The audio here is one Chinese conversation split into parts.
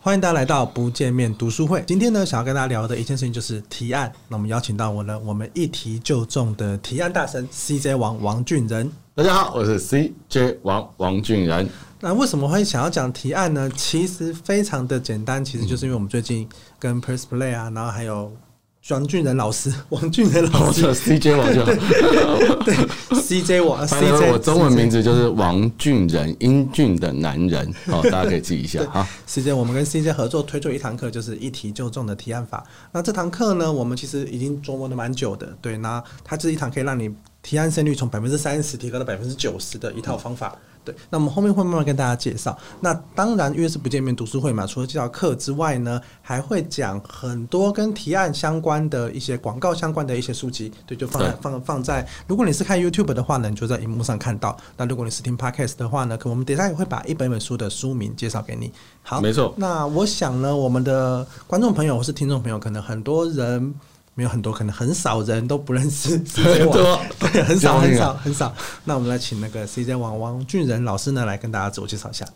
欢迎大家来到不见面读书会。今天呢，想要跟大家聊的一件事情就是提案。那我们邀请到我呢，我们一提就中的提案大神 CJ 王王俊仁。大家好，我是 CJ 王王俊仁。那为什么会想要讲提案呢？其实非常的简单，其实就是因为我们最近跟 Press Play 啊，然后还有。王俊仁老师，王俊仁老师，CJ 王就好。对，CJ 王，CJ 我中文名字就是王俊仁，英俊的男人。好，大家可以记一下哈。CJ，我们跟 CJ 合作推出一堂课，就是一题就中的提案法。那这堂课呢，我们其实已经琢磨的蛮久的。对，那它是一堂可以让你提案胜率从百分之三十提高到百分之九十的一套方法。对，那我们后面会慢慢跟大家介绍。那当然，因为是不见面读书会嘛，除了介绍课之外呢，还会讲很多跟提案相关的一些广告相关的一些书籍。对，就放在放放在。如果你是看 YouTube 的话呢，你就在荧幕上看到。那如果你是听 Podcast 的话呢，可我们等下也会把一本本书的书名介绍给你。好，没错。那我想呢，我们的观众朋友或是听众朋友，可能很多人。没有很多，可能很少人都不认识 CJ 王，对，很少很少很少。那我们来请那个 CJ 王王俊仁老师呢，来跟大家自我介绍一下。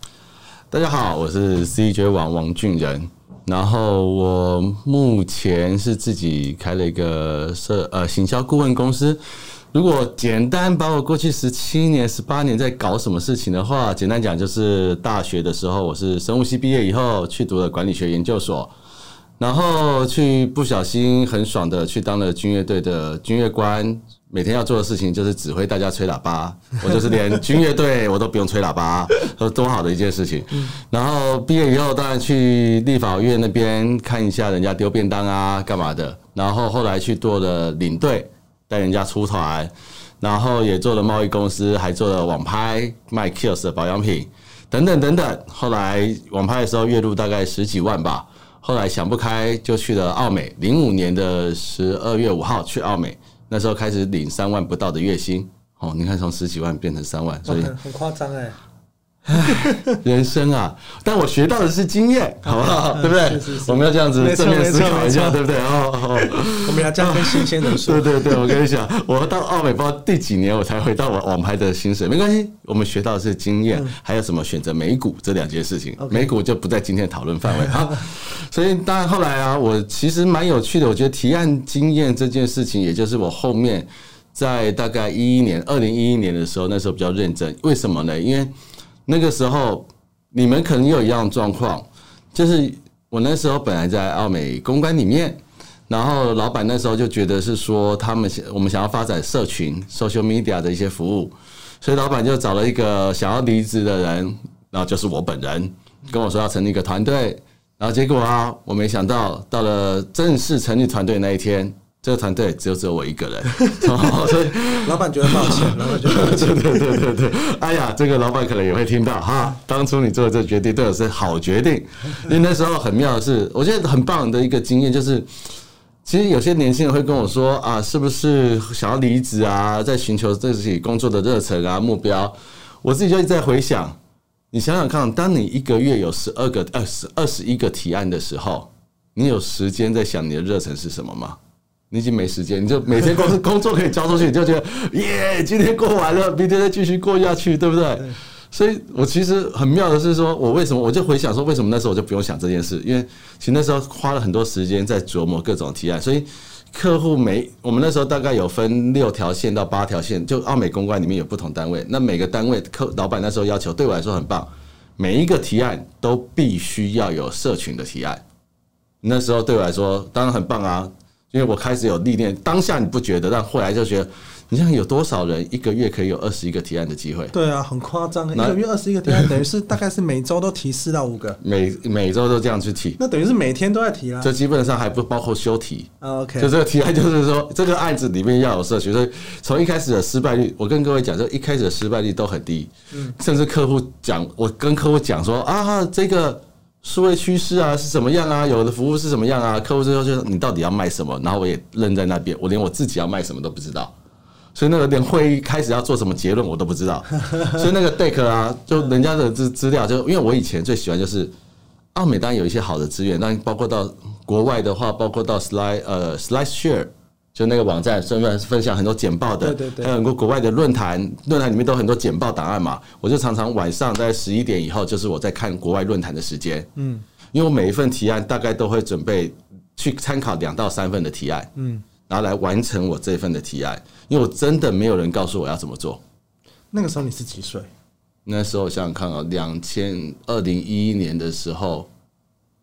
大家好，我是 CJ 王王俊仁，然后我目前是自己开了一个社呃行销顾问公司。如果简单把我过去十七年、十八年在搞什么事情的话，简单讲就是大学的时候，我是生物系毕业以后去读了管理学研究所。然后去不小心很爽的去当了军乐队的军乐官，每天要做的事情就是指挥大家吹喇叭。我就是连军乐队我都不用吹喇叭，多好的一件事情。然后毕业以后，当然去立法院那边看一下人家丢便当啊，干嘛的。然后后来去做了领队，带人家出团，然后也做了贸易公司，还做了网拍卖 Kills 的保养品等等等等。后来网拍的时候月入大概十几万吧。后来想不开，就去了澳美。零五年的十二月五号去澳美，那时候开始领三万不到的月薪。哦，你看从十几万变成三万，所以很夸张哎。人生啊！但我学到的是经验，好不好？对不对？我们要这样子正面思考一下，对不对？哦 哦，我们要这样跟新鲜的说。对对对，我跟你讲，我到奥美不知道第几年我才回到我网拍的薪水，没关系。我们学到的是经验，还有什么选择美股这两件事情，美股就不在今天的讨论范围。好，所以当然后来啊，我其实蛮有趣的。我觉得提案经验这件事情，也就是我后面在大概一一年，二零一一年的时候，那时候比较认真。为什么呢？因为那个时候，你们可能有一样状况，就是我那时候本来在奥美公关里面，然后老板那时候就觉得是说他们想我们想要发展社群 social media 的一些服务，所以老板就找了一个想要离职的人，然后就是我本人，跟我说要成立一个团队，然后结果啊，我没想到到了正式成立团队那一天。这个团队只有只有我一个人，所以老板觉得抱歉，老板觉得抱歉，对对对对，哎呀，这个老板可能也会听到哈。当初你做的这个决定对我是好决定，因 为那时候很妙的是，我觉得很棒的一个经验就是，其实有些年轻人会跟我说啊，是不是想要离职啊，在寻求自己工作的热忱啊目标，我自己就一直在回想，你想想看，当你一个月有十二个、二十、二十一个提案的时候，你有时间在想你的热忱是什么吗？你已经没时间，你就每天工 工作可以交出去，你就觉得耶，今天过完了，明天再继续过下去，对不对？所以，我其实很妙的是说，我为什么我就回想说，为什么那时候我就不用想这件事？因为其实那时候花了很多时间在琢磨各种提案。所以，客户每我们那时候大概有分六条线到八条线，就奥美公关里面有不同单位。那每个单位客老板那时候要求对我来说很棒，每一个提案都必须要有社群的提案。那时候对我来说当然很棒啊。因为我开始有历练，当下你不觉得，但后来就觉得，你像有多少人一个月可以有二十一个提案的机会？对啊，很夸张，一个月二十一个提案，等于是大概是每周都提四到五个，每每周都这样去提，那等于是每天都在提啦。这基本上还不包括修题。OK，就这个提案就是说，这个案子里面要有社群，所以从一开始的失败率，我跟各位讲，就一开始的失败率都很低，嗯，甚至客户讲，我跟客户讲说啊，这个。数位趋势啊是怎么样啊？有的服务是怎么样啊？客户最后就说你到底要卖什么？然后我也愣在那边，我连我自己要卖什么都不知道，所以那个连会议开始要做什么结论我都不知道。所以那个 deck 啊，就人家的资资料，就因为我以前最喜欢就是奥美当然有一些好的资源，但包括到国外的话，包括到 slide 呃 slide share。就那个网站，顺便分享很多简报的，对对对，还有很多国外的论坛，论坛里面都很多简报档案嘛。我就常常晚上在十一点以后，就是我在看国外论坛的时间。嗯，因为我每一份提案大概都会准备去参考两到三份的提案，嗯，然后来完成我这份的提案。因为我真的没有人告诉我要怎么做。那个时候你是几岁？那时候我想想看啊，两千二零一一年的时候，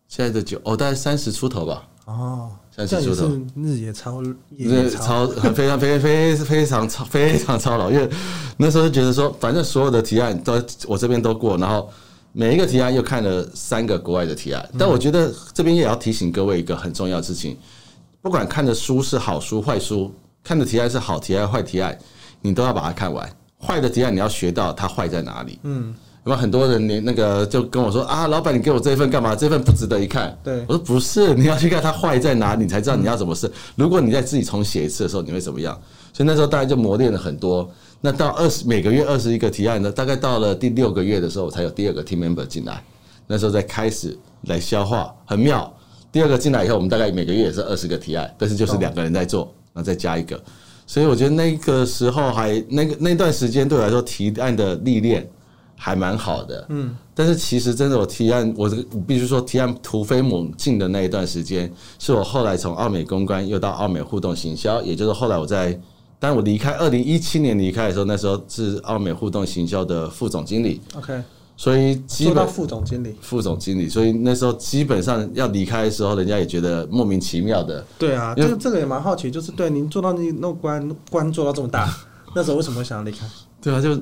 现在的九哦，大概三十出头吧。哦。三十出头，日也超，日超非常非非非常超非常超老，因为那时候就觉得说，反正所有的提案都我这边都过，然后每一个提案又看了三个国外的提案。但我觉得这边也要提醒各位一个很重要的事情，不管看的书是好书坏书，看的提案是好提案坏提案，你都要把它看完。坏的提案你要学到它坏在哪里。嗯。有很多人，连那个就跟我说啊，老板，你给我这一份干嘛？这份不值得一看。对，我说不是，你要去看它坏在哪里，你才知道你要怎么试。如果你在自己重写一次的时候，你会怎么样？所以那时候大概就磨练了很多。那到二十每个月二十一个提案呢，大概到了第六个月的时候，我才有第二个 team member 进来。那时候再开始来消化，很妙。第二个进来以后，我们大概每个月也是二十个提案，但是就是两个人在做，然后再加一个。所以我觉得那个时候还那个那段时间对我来说提案的历练。还蛮好的，嗯，但是其实真的，我提案，我这个必须说，提案突飞猛进的那一段时间，是我后来从奥美公关又到奥美互动行销，也就是后来我在，当我离开二零一七年离开的时候，那时候是奥美互动行销的副总经理，OK，所以基本到副总经理，副总经理，所以那时候基本上要离开的时候，人家也觉得莫名其妙的，对啊，这个这个也蛮好奇，就是对您做到那那关关做到这么大，那时候为什么会想要离开？对啊，就。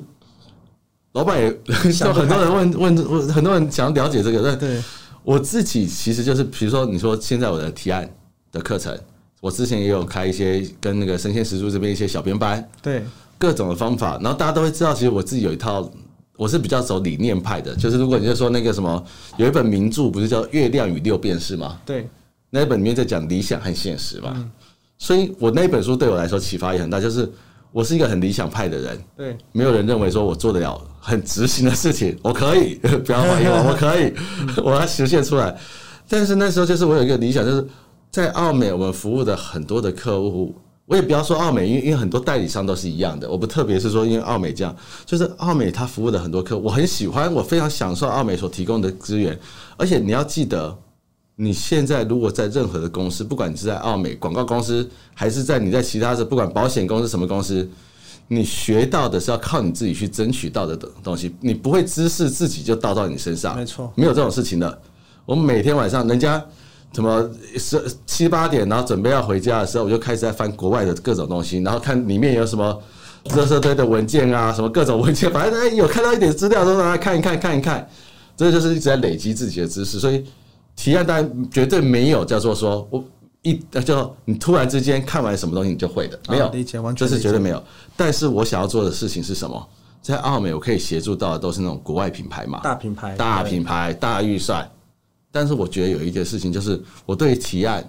老板也 就很多人问问问，很多人想要了解这个。但对我自己其实就是，比如说你说现在我的提案的课程，我之前也有开一些跟那个生鲜时书这边一些小编班，对各种的方法，然后大家都会知道，其实我自己有一套，我是比较走理念派的。就是如果你就说那个什么，有一本名著不是叫《月亮与六便士》吗？对，那一本里面在讲理想和现实嘛。所以我那一本书对我来说启发也很大，就是。我是一个很理想派的人，对，没有人认为说我做得了很执行的事情，我可以，不要怀疑我，我可以，我要实现出来。但是那时候就是我有一个理想，就是在澳美我们服务的很多的客户，我也不要说澳美，因为因为很多代理商都是一样的，我不特别是说因为澳美这样，就是澳美他服务的很多客户，我很喜欢，我非常享受澳美所提供的资源，而且你要记得。你现在如果在任何的公司，不管你是在奥美广告公司，还是在你在其他的不管保险公司什么公司，你学到的是要靠你自己去争取到的东西，你不会知识自己就倒到你身上，没错，没有这种事情的。我们每天晚上，人家什么十七八点，然后准备要回家的时候，我就开始在翻国外的各种东西，然后看里面有什么垃圾堆的文件啊，什么各种文件，反正哎有看到一点资料都让他看一看看一看，这就是一直在累积自己的知识，所以。提案当然绝对没有叫做说我一就你突然之间看完什么东西你就会的，没有，这是绝对没有。但是我想要做的事情是什么？在澳美我可以协助到的都是那种国外品牌嘛，大品牌，大品牌，大预算。但是我觉得有一件事情就是，我对提案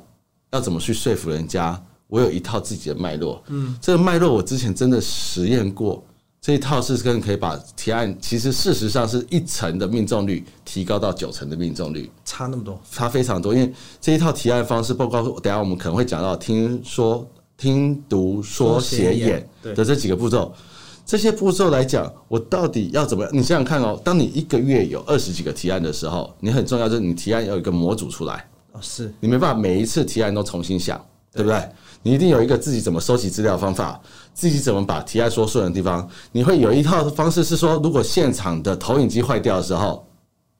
要怎么去说服人家，我有一套自己的脉络。嗯，这个脉络我之前真的实验过。这一套是跟可以把提案，其实事实上是一成的命中率提高到九成的命中率，差那么多，差非常多。因为这一套提案方式，包括等下我们可能会讲到听说、听读说写演的这几个步骤，这些步骤来讲，我到底要怎么样？你想想看哦，当你一个月有二十几个提案的时候，你很重要就是你提案要有一个模组出来哦，是你没办法每一次提案都重新想，对不对？你一定有一个自己怎么收集资料的方法，自己怎么把提案说顺的地方。你会有一套方式是说，如果现场的投影机坏掉的时候，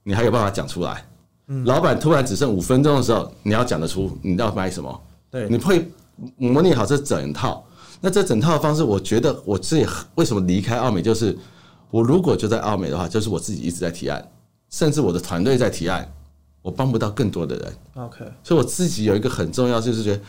你还有办法讲出来。老板突然只剩五分钟的时候，你要讲得出你要卖什么？对，你会模拟好这整套。那这整套的方式，我觉得我自己为什么离开奥美，就是我如果就在奥美的话，就是我自己一直在提案，甚至我的团队在提案，我帮不到更多的人。OK，所以我自己有一个很重要，就是觉得。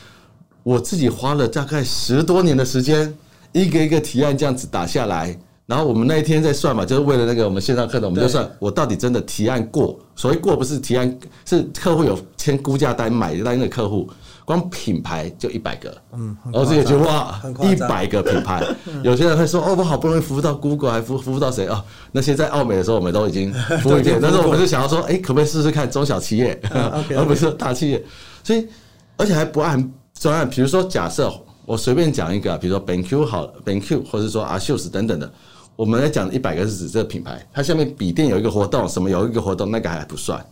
我自己花了大概十多年的时间，一个一个提案这样子打下来，然后我们那一天在算嘛，就是为了那个我们线上课程，我们就算我到底真的提案过。所谓过不是提案，是客户有签估价单买单的客户，光品牌就一百个。嗯，然后这个就哇，一百个品牌，有些人会说哦，我好不容易服务到 Google，还服服务到谁哦？那些在澳美的时候，我们都已经服务一遍，但是我们就想要说，哎，可不可以试试看中小企业，而不是大企业？所以而且还不按。专案，比如说，假设我随便讲一个，比如说 BenQ 好，BenQ 或者说 ASUS 等等的，我们来讲一百个是指这个品牌，它下面笔电有一个活动，什么有一个活动，那个还不算。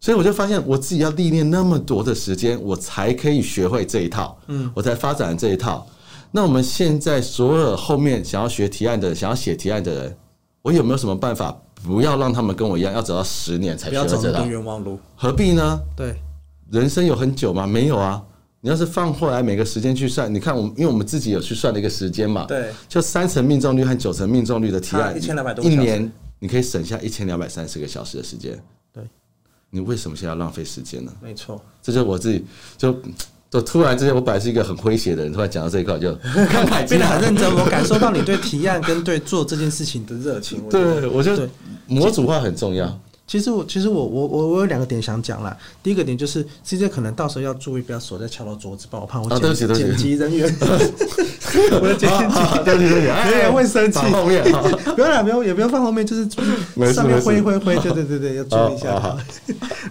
所以我就发现，我自己要历练那么多的时间，我才可以学会这一套，嗯，我才发展这一套。那我们现在所有后面想要学提案的，想要写提案的人，我有没有什么办法，不要让他们跟我一样，要走到十年才？不要走冤枉路，何必呢？对，人生有很久吗？没有啊。你要是放后来每个时间去算，你看我们，因为我们自己有去算了一个时间嘛，对，就三成命中率和九成命中率的提案，一千两百多，一年你可以省下一千两百三十个小时的时间。对，你为什么现在要浪费时间呢？没错，这就是我自己就。就突然之间，我本来是一个很诙谐的人，突然讲到这一块就 变得很认真。我感受到你对提案跟对做这件事情的热情。对，我觉得模组化很重要。其实我其实我我我我有两个点想讲啦。第一个点就是 CJ 可能到时候要注意，不要手在敲到桌子，帮我怕我剪剪辑人员，我的剪辑对对对，人员会生气。后面 不要啦，不要也不要放后面，就是 上面挥挥挥，对对对对，要注意一下。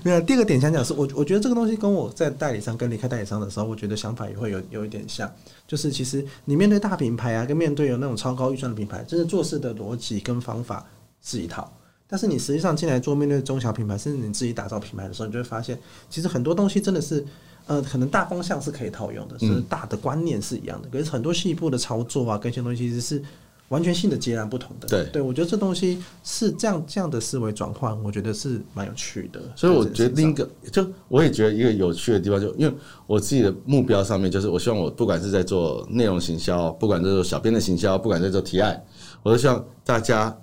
没有。第二个点想讲是，我我觉得这个东西跟我在代理商跟离开代理商的时候，我觉得想法也会有有一点像，就是其实你面对大品牌啊，跟面对有那种超高预算的品牌，真的做事的逻辑跟方法是一套。但是你实际上进来做面对中小品牌，甚至你自己打造品牌的时候，你就会发现，其实很多东西真的是，呃，可能大方向是可以套用的，是大的观念是一样的，可是很多细部的操作啊，跟一些东西其实是完全性的截然不同的。对，对我觉得这东西是这样这样的思维转换，我觉得是蛮有趣的。所以我觉得另一个，就我也觉得一个有趣的地方，就因为我自己的目标上面，就是我希望我不管是在做内容行销，不管在做小编的行销，不管在做提案，我都希望大家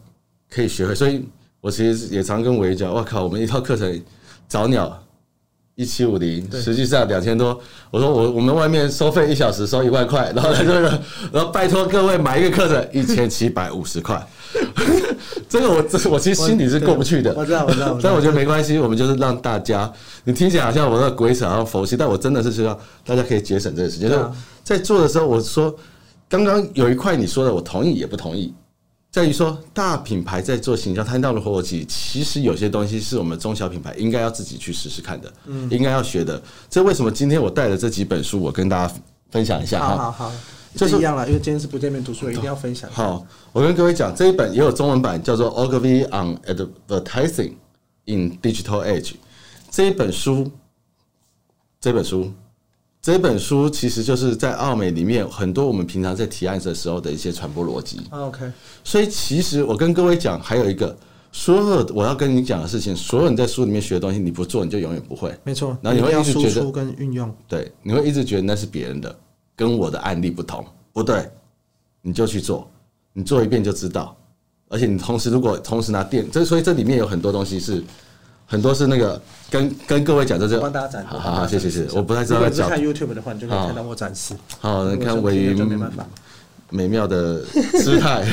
可以学会。所以。我其实也常跟伟讲，我靠，我们一套课程早鸟一七五零，实际上两千多。我说我我们外面收费一小时收一万块，然后这个，然后拜托各位买一个课程一千七百五十块。这个我这我其实心里是过不去的。我知道我知道，但我觉得没关系，我们就是让大家，你听起来好像我那鬼扯，然后佛系，但我真的是希望大家可以节省这个时间。在做的时候，我说刚刚有一块你说的，我同意也不同意。在于说，大品牌在做行销，摊到了逻辑，其实有些东西是我们中小品牌应该要自己去试试看的，嗯，应该要学的。这为什么今天我带了这几本书，我跟大家分享一下。好好好，就是一样了，因为今天是不见面读书，一定要分享。好，我跟各位讲，这一本也有中文版，叫做《Ogilvy on Advertising in Digital Age》。这一本书，这本书。这本书其实就是在奥美里面很多我们平常在提案的时候的一些传播逻辑。OK，所以其实我跟各位讲，还有一个所有我要跟你讲的事情，所有你在书里面学的东西，你不做你就永远不会。没错，然后你会一直觉得跟运用，对，你会一直觉得那是别人的，跟我的案例不同，不对，你就去做，你做一遍就知道。而且你同时如果同时拿电，这所以这里面有很多东西是。很多是那个跟跟各位讲的这个，帮大家展示。好好好，谢谢谢谢。我不太知道在讲。看 YouTube 的话，你就可以看到我展示。好，你看尾鱼美妙的姿态。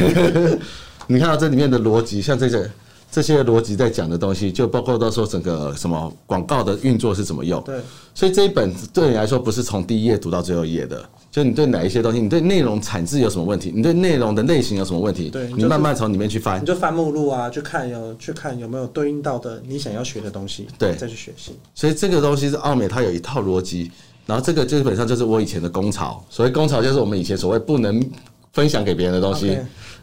你看到这里面的逻辑，像这些这些逻辑在讲的东西，就包括到时候整个什么广告的运作是怎么用。对。所以这一本对你来说不是从第一页读到最后一页的。就你对哪一些东西，你对内容产制有什么问题？你对内容的类型有什么问题？对，你慢慢从里面去翻，你就翻目录啊，去看有去看有没有对应到的你想要学的东西，对，再去学习。所以这个东西是奥美，它有一套逻辑，然后这个基本上就是我以前的工潮。所谓工潮，就是我们以前所谓不能分享给别人的东西。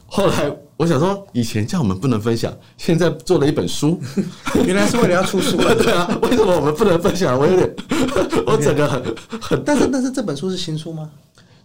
后来我想说，以前叫我们不能分享，现在做了一本书，原来是为了要出书。对啊，为什么我们不能分享？我有点，我整个很很。但是但是这本书是新书吗？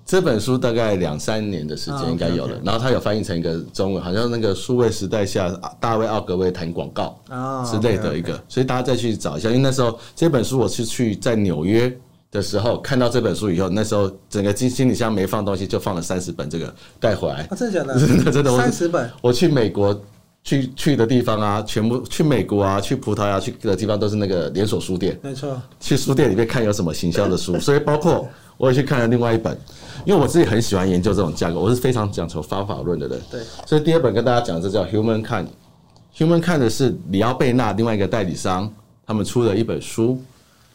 这本书大概两三年的时间应该有了，然后它有翻译成一个中文，好像那个数位时代下大卫奥格威谈广告之类的一个，所以大家再去找一下，因为那时候这本书我是去在纽约的时候看到这本书以后，那时候整个行行李箱没放东西，就放了三十本这个带回来。真的假的？真 的真的，三十本。我去美国去去的地方啊，全部去美国啊，去葡萄牙去的地方都是那个连锁书店。没错。去书店里面看有什么行销的书，所以包括我也去看了另外一本。因为我自己很喜欢研究这种架构，我是非常讲求方法论的人。对，所以第二本跟大家讲，这叫 Humankind。Humankind 的是里奥贝纳另外一个代理商，他们出了一本书。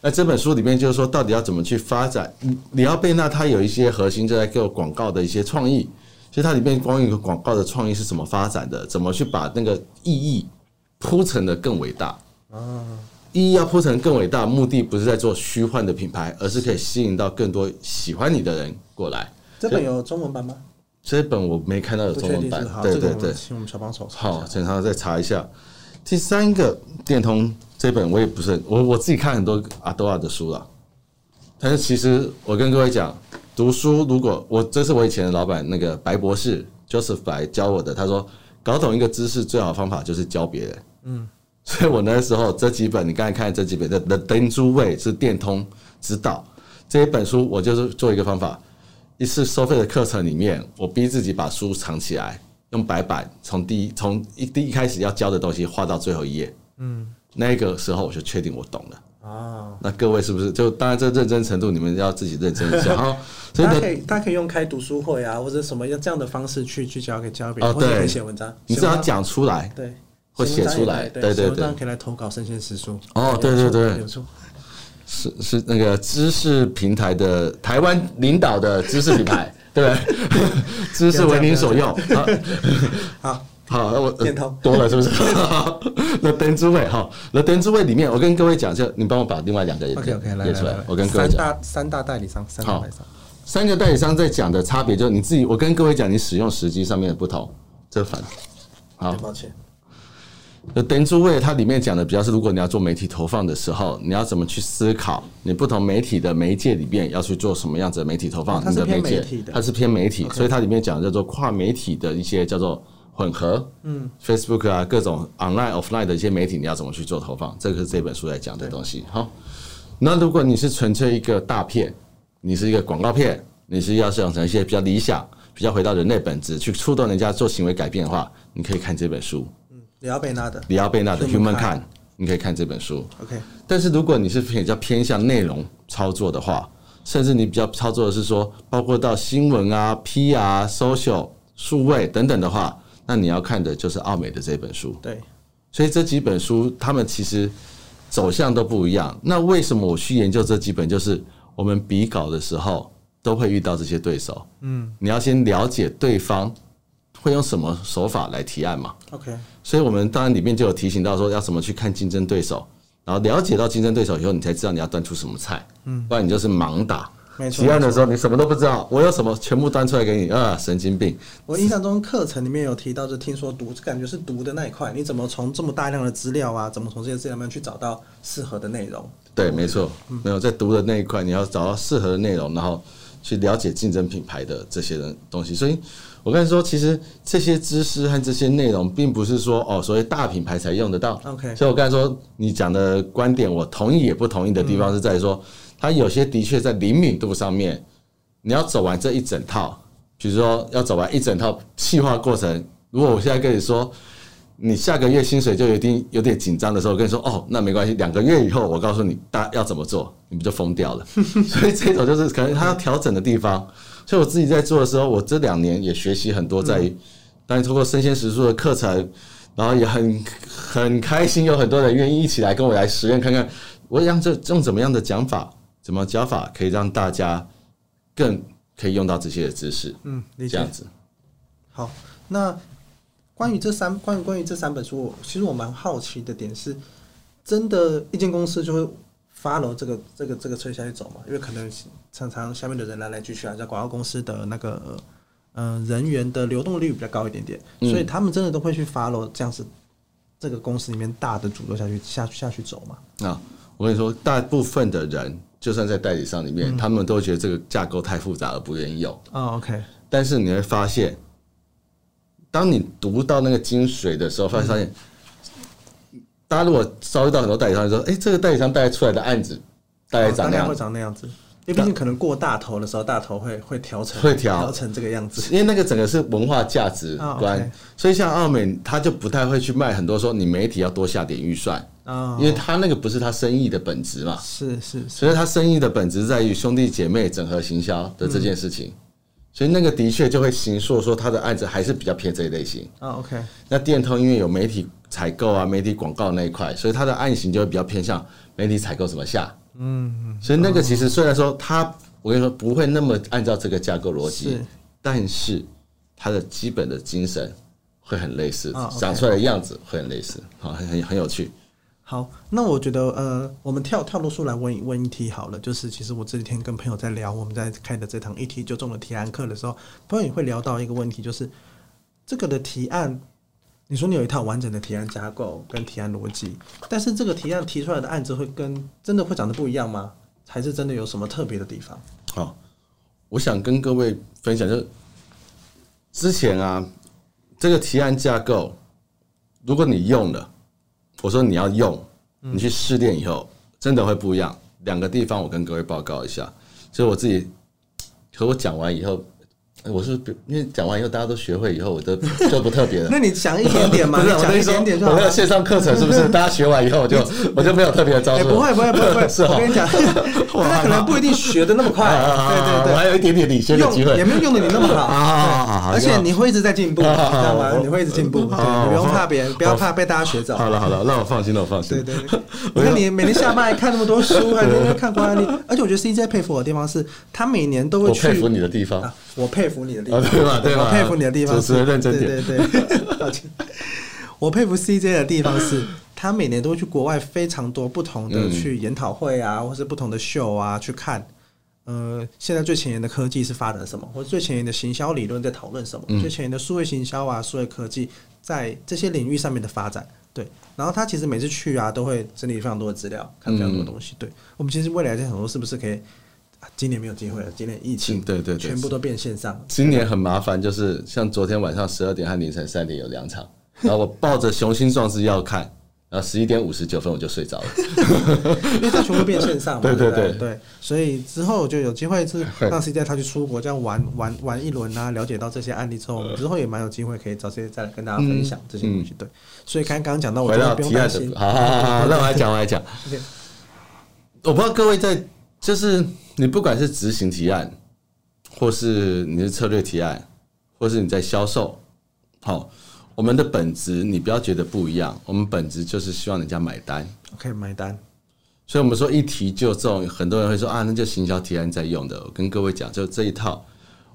那这本书里面就是说，到底要怎么去发展？里奥贝纳他有一些核心就在做广告的一些创意。其实它里面关于一个广告的创意是怎么发展的？怎么去把那个意义铺陈的更伟大？啊，意义要铺成更伟大，目的不是在做虚幻的品牌，而是可以吸引到更多喜欢你的人过来。这本有中文版吗？这本我没看到有中文版。对对对，请我们小帮手。好，请他再查一下。第三个电通这本我也不是我我自己看很多阿多亚的书了，但是其实我跟各位讲，读书如果我这是我以前的老板那个白博士 Joseph 白教我的，他说搞懂一个知识最好的方法就是教别人。嗯，所以我那时候这几本你刚才看的这几本的《The Dentsu Way》是电通指导这一本书，我就是做一个方法，一次收费的课程里面，我逼自己把书藏起来。用白板从第一从一第一开始要教的东西画到最后一页，嗯，那个时候我就确定我懂了啊。那各位是不是就当然这认真程度你们要自己认真一下。哈，所以大家可以大家可以用开读书会啊，或者什么要这样的方式去去教给教别人，或者写文章，你只要讲出来，对，或写出来，对对对，可以来投稿生鲜时书。哦，对对对，是是那个知识平台的台湾领导的知识品牌。对，知识为您所用。好，好，那我多了是不是？那灯之位哈，那灯之位里面，我跟各位讲，就你帮我把另外两个也列出来。我跟各位讲，三大三大代理商，三大代理商，三个代理商在讲的差别，就是你自己。我跟各位讲，你使用时机上面的不同，这反。好，抱歉。那灯珠位它里面讲的比较是，如果你要做媒体投放的时候，你要怎么去思考？你不同媒体的媒介里面要去做什么样子的媒体投放？你的媒介它是偏媒体，所以它里面讲的叫做跨媒体的一些叫做混合，嗯，Facebook 啊，各种 online offline 的一些媒体，你要怎么去做投放？这个是这本书在讲的东西。好，那如果你是纯粹一个大片，你是一个广告片，你是要想成一些比较理想、比较回到人类本质去触动人家做行为改变的话，你可以看这本书。嗯里奥贝纳的，里奥贝纳的 Human Kind，你可以看这本书。OK，但是如果你是比较偏向内容操作的话，甚至你比较操作的是说，包括到新闻啊、PR、Social、数位等等的话，那你要看的就是奥美的这本书。对，所以这几本书他们其实走向都不一样。那为什么我去研究这几本？就是我们比稿的时候都会遇到这些对手。嗯，你要先了解对方。会用什么手法来提案嘛？OK，所以我们当然里面就有提醒到说要怎么去看竞争对手，然后了解到竞争对手以后，你才知道你要端出什么菜，嗯，不然你就是盲打。没错，提案的时候你什么都不知道，我有什么全部端出来给你啊，神经病！我印象中课程里面有提到，就听说读感觉是读的那一块，你怎么从这么大量的资料啊，怎么从这些资料里面去找到适合的内容？对，没错，没有在读的那一块，你要找到适合的内容，然后去了解竞争品牌的这些人东西，所以。我跟你说，其实这些知识和这些内容，并不是说哦，所谓大品牌才用得到。OK，所以我刚才说你讲的观点，我同意也不同意的地方是在于说，它有些的确在灵敏度上面，你要走完这一整套，比如说要走完一整套细化过程。如果我现在跟你说，你下个月薪水就有点有点紧张的时候，我跟你说哦，那没关系，两个月以后我告诉你大要怎么做，你不就疯掉了？所以这种就是可能他要调整的地方。所以我自己在做的时候，我这两年也学习很多，在于当然通过生鲜时书的课程，然后也很很开心，有很多人愿意一起来跟我来实验看看，我让这用怎么样的讲法，怎么教法可以让大家更可以用到这些的知识。嗯，这样子。好，那关于这三关于关于这三本书，其实我蛮好奇的点是，真的，一间公司就会。follow 这个这个这个车下去走嘛，因为可能常常下面的人来来去去啊，在广告公司的那个嗯、呃、人员的流动率比较高一点点，所以他们真的都会去 follow 这样子这个公司里面大的主流下去下去下去走嘛。啊，我跟你说，大部分的人就算在代理商里面，嗯、他们都觉得这个架构太复杂而不愿意用。哦，OK。但是你会发现，当你读到那个精髓的时候，发现。大家如果遭遇到很多代理商，说：“哎，这个代理商带出来的案子大概长那样，会长那样子。因为毕竟可能过大头的时候，大头会会调成会调调成这个样子。因为那个整个是文化价值观，所以像澳美，他就不太会去卖很多说你媒体要多下点预算啊，因为他那个不是他生意的本质嘛。是是，所以他生意的本质在于兄弟姐妹整合行销的这件事情。所以那个的确就会形塑说他的案子还是比较偏这一类型啊。OK，那电通因为有媒体。采购啊，媒体广告那一块，所以它的案型就会比较偏向媒体采购怎么下，嗯，所以那个其实虽然说它，我跟你说不会那么按照这个架构逻辑，但是它的基本的精神会很类似，长出来的样子会很类似，好，很很很有趣。好，那我觉得呃，我们跳跳脱出来问一问一题好了，就是其实我这几天跟朋友在聊，我们在开的这堂一题就中的提案课的时候，朋友也会聊到一个问题，就是这个的提案，你说你有一套完整的提案架构跟提案逻辑，但是这个提案提出来的案子会跟真的会长得不一样吗？还是真的有什么特别的地方？好，我想跟各位分享，就是之前啊，这个提案架构，如果你用了。我说你要用，你去试练以后，真的会不一样。两个地方我跟各位报告一下，所以我自己和我讲完以后。我是因为讲完以后大家都学会以后，我都就不特别了。那你讲一点点嘛？讲一点点就好。我那个线上课程是不是 大家学完以后我就我就没有特别的招数？不会不会不会，是我跟你讲，大家可能不一定学的那么快。对对对，我还有一点点领先的机会，也没有用的你那么好。而且你会一直在进步，知道吗？你会一直进步，对，你不用怕别人，不要怕被大家学走。好了好了，让我放心，让我放心。对对对，我看你每天下班还看那么多书，还天天看国外案例，而且我觉得 CJ 佩服我的地方是，他每年都会去。我佩服你的地方，我佩服你的地方。对吧？对我佩服你的地方是，主持人认真点。对对对，抱歉。我佩服 CJ 的地方是，他每年都会去国外非常多不同的去研讨会啊，或是不同的秀啊去看。呃，现在最前沿的科技是发展什么，或者最前沿的行销理论在讨论什么？最前沿的数位行销啊，数位科技在这些领域上面的发展。对，然后他其实每次去啊，都会整理非常多的资料，看非常多东西。对，我们其实未来在想说，是不是可以？今年没有机会了，今年疫情，对对对，全部都变线上。今年很麻烦，就是像昨天晚上十二点和凌晨三点有两场，然后我抱着雄心壮志要看，然后十一点五十九分我就睡着了，因为它全部变线上嘛。对对对对，所以之后就有机会是让 CJ 他去出国这样玩玩玩一轮啊，了解到这些案例之后，我们之后也蛮有机会可以找 CJ 再来跟大家分享这些东西。对，所以刚刚讲到，我觉得不用担心。好好好好，那我来讲，我来讲。我不知道各位在就是。你不管是执行提案，或是你的策略提案，或是你在销售，好，我们的本质你不要觉得不一样，我们本质就是希望人家买单。OK，买单。所以我们说一提就中，很多人会说啊，那就行销提案在用的。我跟各位讲，就这一套，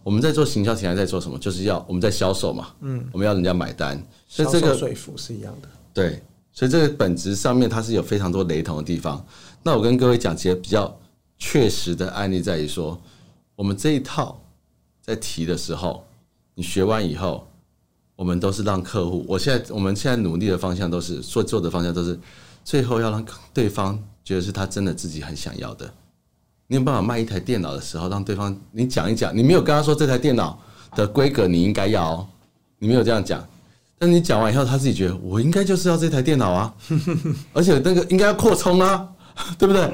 我们在做行销提案在做什么？就是要我们在销售嘛，嗯，我们要人家买单，所以这个说服是一样的。对，所以这个本质上面它是有非常多雷同的地方。那我跟各位讲，其实比较。确实的案例在于说，我们这一套在提的时候，你学完以后，我们都是让客户。我现在我们现在努力的方向都是做做的方向都是，最后要让对方觉得是他真的自己很想要的。你有办法卖一台电脑的时候，让对方你讲一讲，你没有跟他说这台电脑的规格你应该要哦，你没有这样讲，但你讲完以后，他自己觉得我应该就是要这台电脑啊，而且那个应该要扩充啊，对不对？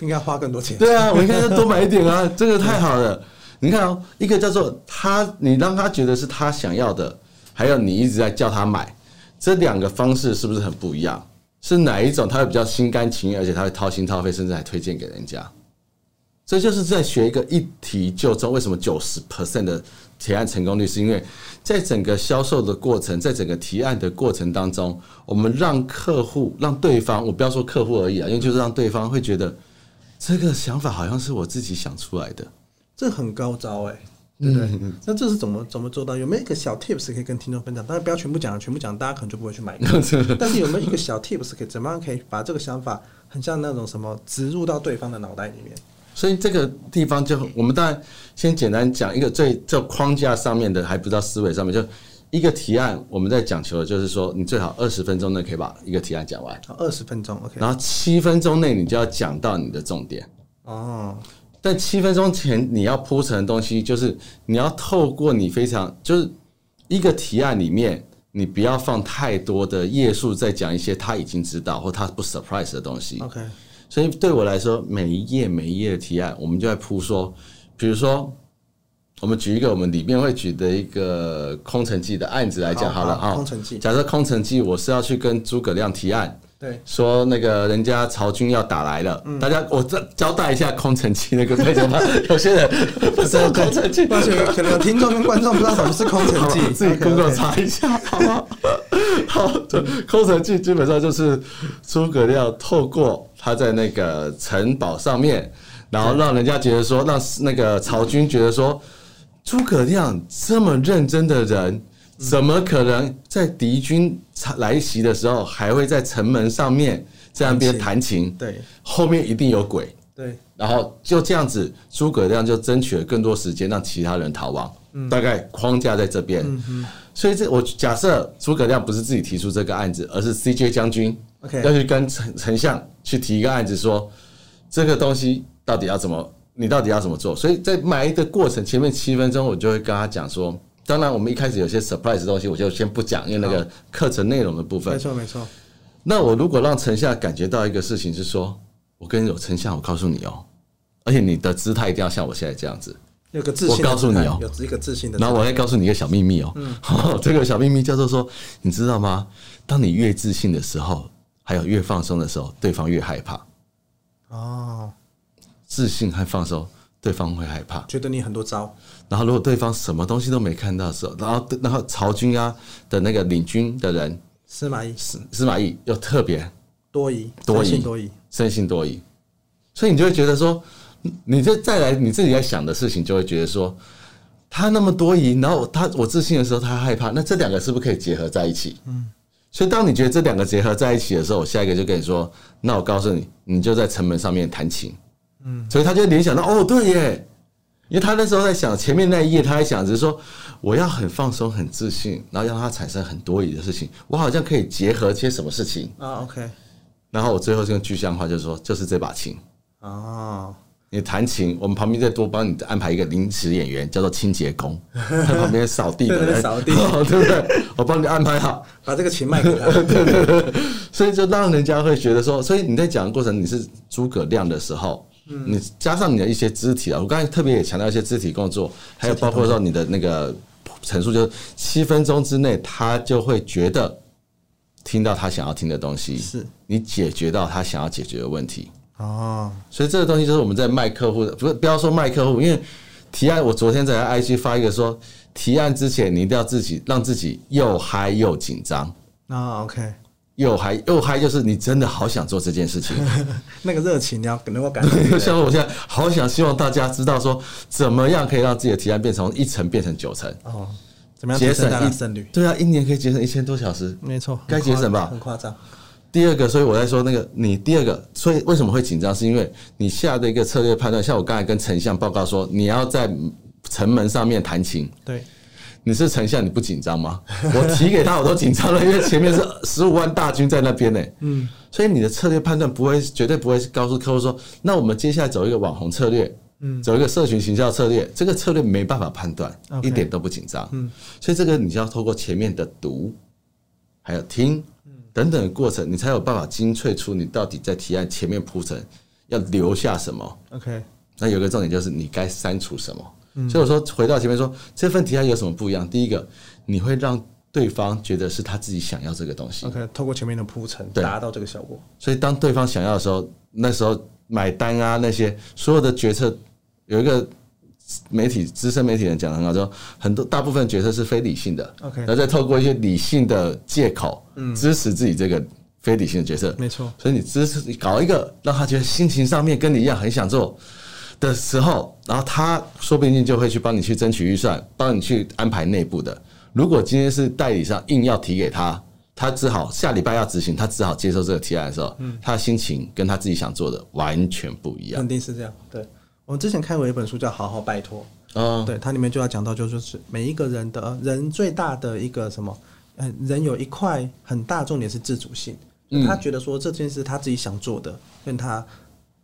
应该花更多钱。对啊，我应该要多买一点啊，这个太好了。你看哦，一个叫做他，你让他觉得是他想要的，还有你一直在叫他买，这两个方式是不是很不一样？是哪一种他会比较心甘情愿，而且他会掏心掏肺，甚至还推荐给人家？这就是在学一个一提就中。为什么九十 percent 的提案成功率？是因为在整个销售的过程，在整个提案的过程当中，我们让客户、让对方，我不要说客户而已啊，因为就是让对方会觉得。这个想法好像是我自己想出来的，这很高招哎，对不对？那这是怎么怎么做到？有没有一个小 tips 可以跟听众分享？当然不要全部讲，全部讲大家可能就不会去买。但是有没有一个小 tips 可以怎么样可以把这个想法很像那种什么植入到对方的脑袋里面？所以这个地方就我们当然先简单讲一个最这框架上面的，还不知道思维上面就。一个提案，我们在讲求的就是说，你最好二十分钟内可以把一个提案讲完。二十分钟，OK。然后七分钟内你就要讲到你的重点。哦。但七分钟前你要铺陈的东西，就是你要透过你非常就是一个提案里面，你不要放太多的页数，在讲一些他已经知道或他不 surprise 的东西。OK。所以对我来说，每一页每一页的提案，我们就在铺说，比如说。我们举一个我们里面会举的一个空城计的案子来讲好了啊。空城计，假设空城计，我是要去跟诸葛亮提案，对，说那个人家曹军要打来了，大家我再交代一下空城计那个背景吧。有些人不知道空城计，抱歉，可能听众跟观众不知道什么是空城计，自己 Google 查一下，好吗？好，空城计基本上就是诸葛亮透过他在那个城堡上面，然后让人家觉得说，让那个曹军觉得说。诸葛亮这么认真的人，怎么可能在敌军来袭的时候，还会在城门上面这样边弹琴？对，后面一定有鬼。对，然后就这样子，诸葛亮就争取了更多时间，让其他人逃亡。嗯，大概框架在这边。嗯哼，所以这我假设诸葛亮不是自己提出这个案子，而是 CJ 将军要去跟丞丞相去提一个案子，说这个东西到底要怎么，你到底要怎么做？所以在埋的过程前面七分钟，我就会跟他讲说，当然我们一开始有些 surprise 的东西，我就先不讲，因为那个课程内容的部分。没错没错。那我如果让陈夏感觉到一个事情是说。我跟有陈夏，我告诉你哦，而且你的姿态一定要像我现在这样子，有个自信。我告诉你哦，有一个自信的。然后我再告诉你一个小秘密哦，嗯，这个小秘密叫做说，你知道吗？当你越自信的时候，还有越放松的时候，对方越害怕。哦，自信和放手，对方会害怕，觉得你很多招。然后如果对方什么东西都没看到的时候，然后然后曹军啊的那个领军的人司马懿，司司马懿又特别多疑，多疑，多疑。深信多疑，所以你就会觉得说，你这再来你自己在想的事情，就会觉得说，他那么多疑，然后他我自信的时候他害怕，那这两个是不是可以结合在一起？嗯，所以当你觉得这两个结合在一起的时候，我下一个就跟你说，那我告诉你，你就在城门上面弹琴。嗯，所以他就联想到，哦，对耶，因为他那时候在想前面那一页，他还想着说，我要很放松、很自信，然后让他产生很多疑的事情，我好像可以结合些什么事情。啊？OK。然后我最后这个具象化就是说，就是这把琴。哦，你弹琴，我们旁边再多帮你安排一个临时演员，叫做清洁工，在旁边扫地的人，扫地，对不对？我帮你安排好，把这个琴卖给他，对对对。所以就让人家会觉得说，所以你在讲的过程，你是诸葛亮的时候，你加上你的一些肢体啊，我刚才特别也强调一些肢体动作，还有包括说你的那个陈述，就是七分钟之内，他就会觉得。听到他想要听的东西，是你解决到他想要解决的问题哦。所以这个东西就是我们在卖客户的，不是不要说卖客户，因为提案，我昨天在 IG 发一个说，提案之前你一定要自己让自己又嗨又紧张啊。OK，又嗨又嗨，就是你真的好想做这件事情，那个热情你要能够感觉。像我现在好想希望大家知道说，怎么样可以让自己的提案变成一层变成九层哦。怎么样节省一胜率，对啊，一年可以节省一千多小时，没错，该节省吧？很夸张。第二个，所以我在说那个，你第二个，所以为什么会紧张？是因为你下的一个策略判断，像我刚才跟丞相报告说，你要在城门上面弹琴。对，你是丞相，你不紧张吗？我提给他，我都紧张了，因为前面是 十五万大军在那边呢。嗯，所以你的策略判断不会，绝对不会告诉客户说，那我们接下来走一个网红策略。嗯，走一个社群行销策略，这个策略没办法判断，一点都不紧张。嗯，所以这个你就要透过前面的读，还有听，等等的过程，你才有办法精粹出你到底在提案前面铺陈要留下什么。OK，那有个重点就是你该删除什么。所以我说回到前面说，这份提案有什么不一样？第一个，你会让对方觉得是他自己想要这个东西。OK，透过前面的铺陈达到这个效果。所以当对方想要的时候，那时候买单啊，那些所有的决策。有一个媒体资深媒体人讲的很好，说很多大部分决策是非理性的，OK，然后再透过一些理性的借口，嗯，支持自己这个非理性的决策，没错。所以你支持你搞一个让他觉得心情上面跟你一样很想做的时候，然后他说不定就会去帮你去争取预算，帮你去安排内部的。如果今天是代理商硬要提给他，他只好下礼拜要执行，他只好接受这个提案的时候，嗯，他的心情跟他自己想做的完全不一样，肯定是这样，对。我们之前看过一本书叫《好好拜托》，嗯，对，它里面就要讲到，就是每一个人的人最大的一个什么，嗯，人有一块很大重点是自主性，他觉得说这件事他自己想做的，跟他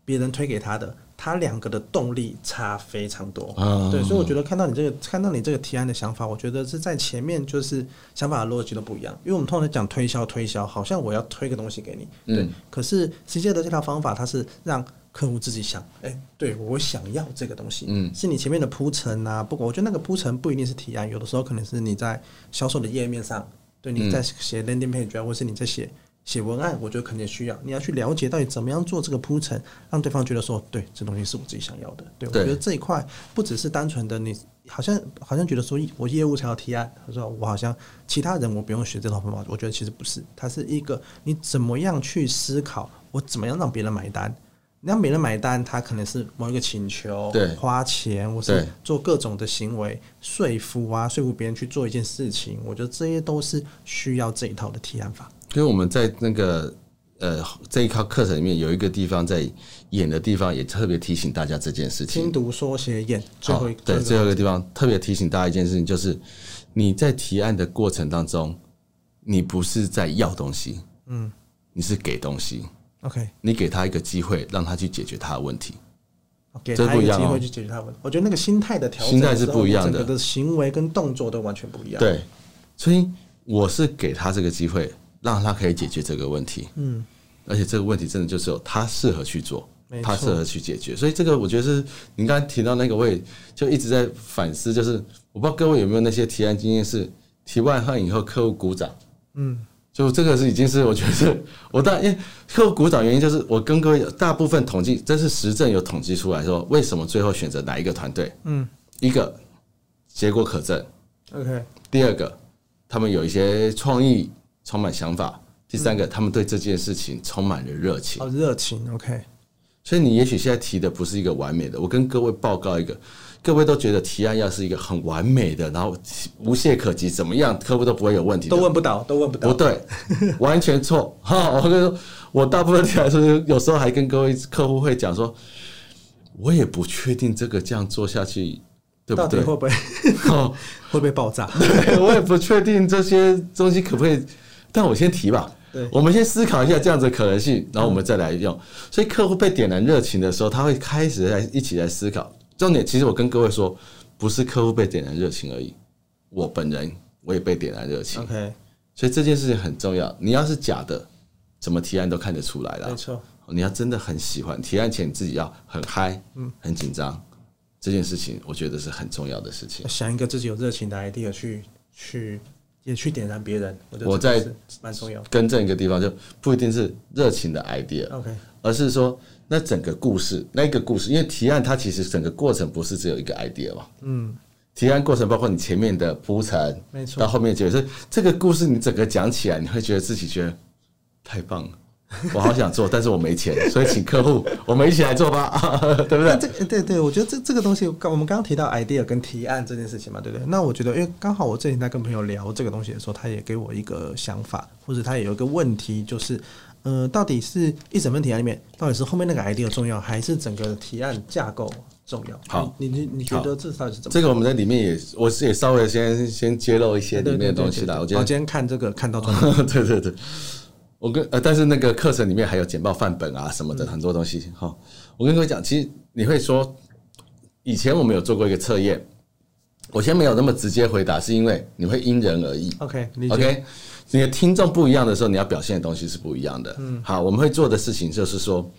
别人推给他的，他两个的动力差非常多，对，所以我觉得看到你这个看到你这个提案的想法，我觉得是在前面就是想法的逻辑都不一样，因为我们通常讲推销推销，好像我要推个东西给你，对，可是实际的这套方法，它是让。客户自己想，哎、欸，对我想要这个东西，嗯，是你前面的铺陈啊。不过我觉得那个铺陈不一定是提案，有的时候可能是你在销售的页面上，对，你在写 landing page 啊，或是你在写写文案，我觉得肯定需要你要去了解到底怎么样做这个铺陈，让对方觉得说，对，这东西是我自己想要的。对，我觉得这一块不只是单纯的你好像好像觉得说我业务才要提案，他说我好像其他人我不用学这套方法，我觉得其实不是，它是一个你怎么样去思考，我怎么样让别人买单。让别人买单，他可能是某一个请求，对，花钱，或是做各种的行为，说服啊，说服别人去做一件事情。我觉得这些都是需要这一套的提案法。因为我们在那个呃这一套课程里面有一个地方在演的地方，也特别提醒大家这件事情。听读说写演，最后一个对最后一个地方特别提醒大家一件事情，就是你在提案的过程当中，你不是在要东西，嗯，你是给东西。OK，你给他一个机会，让他去解决他的问题。给他一个机会去解决他的问题。我觉得那个心态的调整，心态是不一样的，整个的行为跟动作都完全不一样。对，所以我是给他这个机会，让他可以解决这个问题。嗯，而且这个问题真的就是有他适合去做，他适合去解决。所以这个我觉得是你刚才提到那个，我也就一直在反思，就是我不知道各位有没有那些提案经验，是提完案以后客户鼓掌。嗯。就这个是已经是我觉得是我大，因为客户鼓掌原因就是我跟各位大部分统计，这是实证有统计出来说，为什么最后选择哪一个团队？嗯，一个结果可证，OK。第二个，他们有一些创意，充满想法。第三个，他们对这件事情充满了热情。哦，热情，OK。所以你也许现在提的不是一个完美的，我跟各位报告一个。各位都觉得提案要是一个很完美的，然后无懈可击，怎么样客户都不会有问题，都问不到，都问不到。不对，完全错。哈，我跟你说，我大部分提案是，有时候还跟各位客户会讲说，我也不确定这个这样做下去，对不对？会不会？会不会爆炸？对，我也不确定这些东西可不可以，但我先提吧。对，我们先思考一下这样子的可能性，然后我们再来用。所以客户被点燃热情的时候，他会开始来一起来思考。重点其实我跟各位说，不是客户被点燃热情而已，我本人我也被点燃热情。OK，所以这件事情很重要。你要是假的，怎么提案都看得出来了。没错，你要真的很喜欢提案前，你自己要很嗨，嗯，很紧张。这件事情我觉得是很重要的事情。想一个自己有热情的 idea 去去也去点燃别人，我在蛮重要。更正一个地方，就不一定是热情的 idea，OK，而是说。那整个故事，那个故事，因为提案它其实整个过程不是只有一个 idea 嘛，嗯，提案过程包括你前面的铺陈，没错，到后面就是，这个故事你整个讲起来，你会觉得自己觉得太棒了，我好想做，但是我没钱，所以请客户，我们一起来做吧，对不对？这个对对，我觉得这这个东西，刚我们刚刚提到 idea 跟提案这件事情嘛，对不对？那我觉得，因为刚好我最近在跟朋友聊这个东西的时候，他也给我一个想法，或者他也有一个问题，就是。呃，到底是一整份提案里面，到底是后面那个 idea 重要，还是整个提案架构重要？好，你你你觉得这到底是怎么？这个我们在里面也，我是也稍微先先揭露一些里面的东西啦。我今天今天看这个看到，对对对，我跟呃，但是那个课程里面还有简报范本啊什么的很多东西。哈，我跟各位讲，其实你会说，以前我们有做过一个测验，我先没有那么直接回答，是因为你会因人而异。OK OK。你的听众不一样的时候，你要表现的东西是不一样的。嗯，好，我们会做的事情就是说，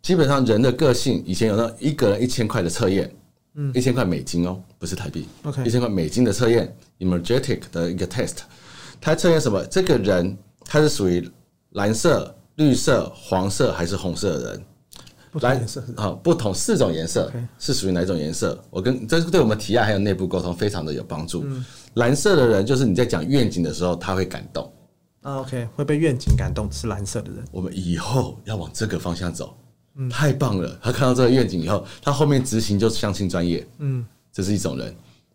基本上人的个性，以前有那一个人一千块的测验，嗯，一千块美金哦，不是台币，OK，一千块美金的测验，Emergetic 的一个 test，它测验什么？这个人他是属于蓝色、绿色、黄色还是红色的人？蓝色啊，不同四种颜色是属于哪种颜色？我跟这是对我们提案还有内部沟通非常的有帮助。蓝色的人就是你在讲愿景的时候，他会感动啊。OK，会被愿景感动，是蓝色的人。我们以后要往这个方向走，嗯，太棒了。他看到这个愿景以后，他后面执行就相信专业，嗯，这是一种人。